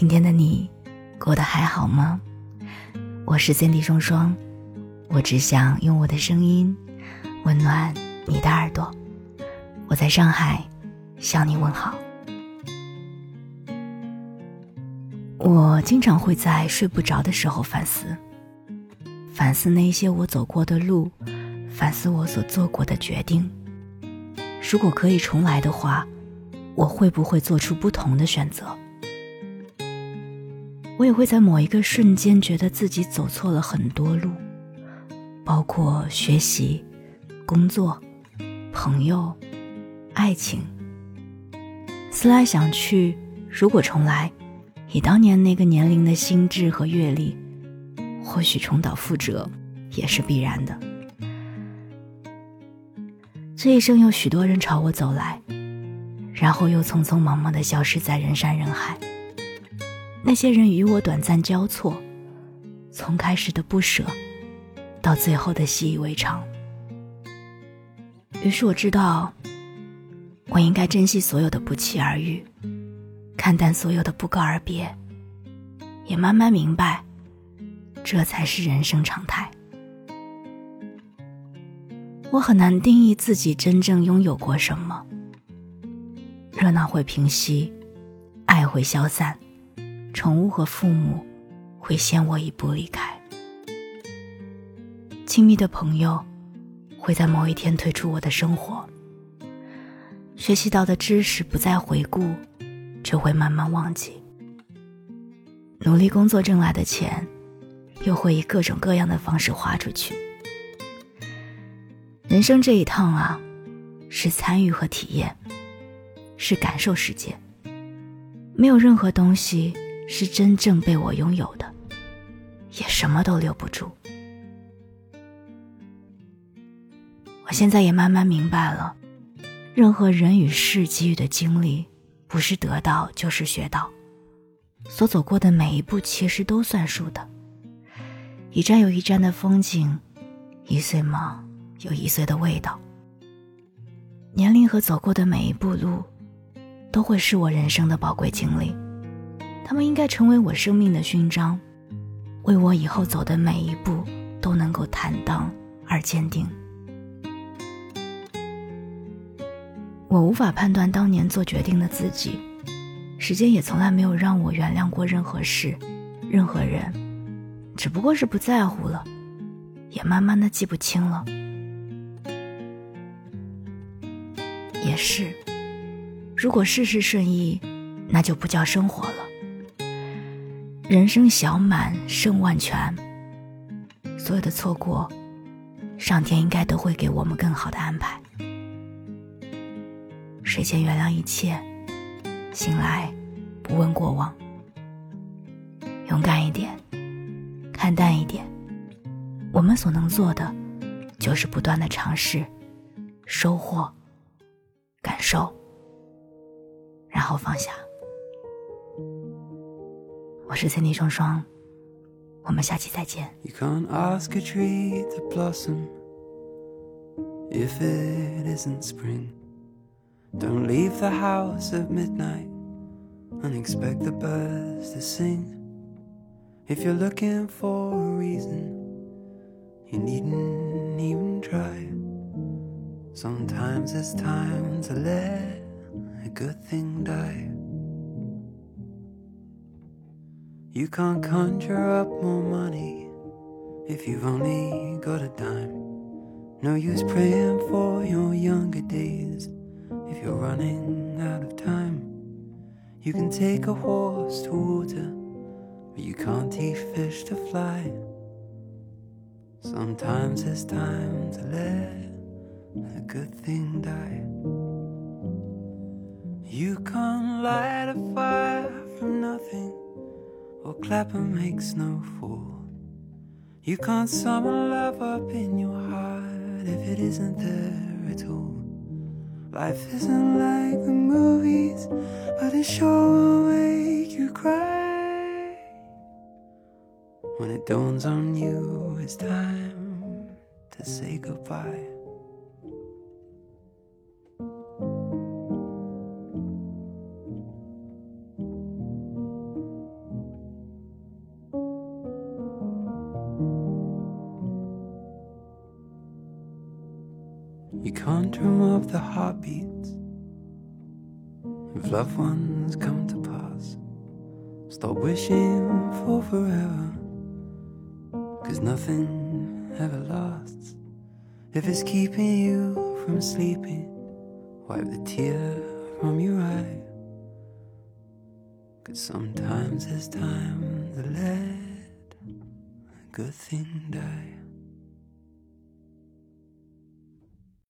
今天的你过得还好吗？我是 Cindy 双双，我只想用我的声音温暖你的耳朵。我在上海向你问好。我经常会在睡不着的时候反思，反思那些我走过的路，反思我所做过的决定。如果可以重来的话，我会不会做出不同的选择？我也会在某一个瞬间觉得自己走错了很多路，包括学习、工作、朋友、爱情。思来想去，如果重来，以当年那个年龄的心智和阅历，或许重蹈覆辙也是必然的。这一生有许多人朝我走来，然后又匆匆忙忙的消失在人山人海。那些人与我短暂交错，从开始的不舍，到最后的习以为常。于是我知道，我应该珍惜所有的不期而遇，看淡所有的不告而别，也慢慢明白，这才是人生常态。我很难定义自己真正拥有过什么。热闹会平息，爱会消散。宠物和父母会先我一步离开，亲密的朋友会在某一天退出我的生活。学习到的知识不再回顾，就会慢慢忘记。努力工作挣来的钱，又会以各种各样的方式花出去。人生这一趟啊，是参与和体验，是感受世界，没有任何东西。是真正被我拥有的，也什么都留不住。我现在也慢慢明白了，任何人与事给予的经历，不是得到就是学到，所走过的每一步其实都算数的。一站有一站的风景，一岁嘛有一岁的味道。年龄和走过的每一步路，都会是我人生的宝贵经历。他们应该成为我生命的勋章，为我以后走的每一步都能够坦荡而坚定。我无法判断当年做决定的自己，时间也从来没有让我原谅过任何事、任何人，只不过是不在乎了，也慢慢的记不清了。也是，如果事事顺意，那就不叫生活了。人生小满胜万全，所有的错过，上天应该都会给我们更好的安排。睡前原谅一切，醒来不问过往。勇敢一点，看淡一点。我们所能做的，就是不断的尝试、收获、感受，然后放下。我是森尼双双，我们下期再见。You can't ask a tree to blossom if it isn't spring. Don't leave the house at midnight and expect the birds to sing. If you're looking for a reason, you needn't even try. Sometimes it's time to let a good thing die. You can't conjure up more money if you've only got a dime. No use praying for your younger days if you're running out of time. You can take a horse to water, but you can't teach fish to fly. Sometimes it's time to let a good thing die. You can't light a fire from nothing or clapper makes no fool. You can't summon love up in your heart if it isn't there at all. Life isn't like the movies, but it sure will make you cry. When it dawns on you, it's time to say goodbye. You can't up the heartbeats of loved ones come to pass. Stop wishing for forever, cause nothing ever lasts. If it's keeping you from sleeping, wipe the tear from your eye. Cause sometimes it's time to let a good thing die.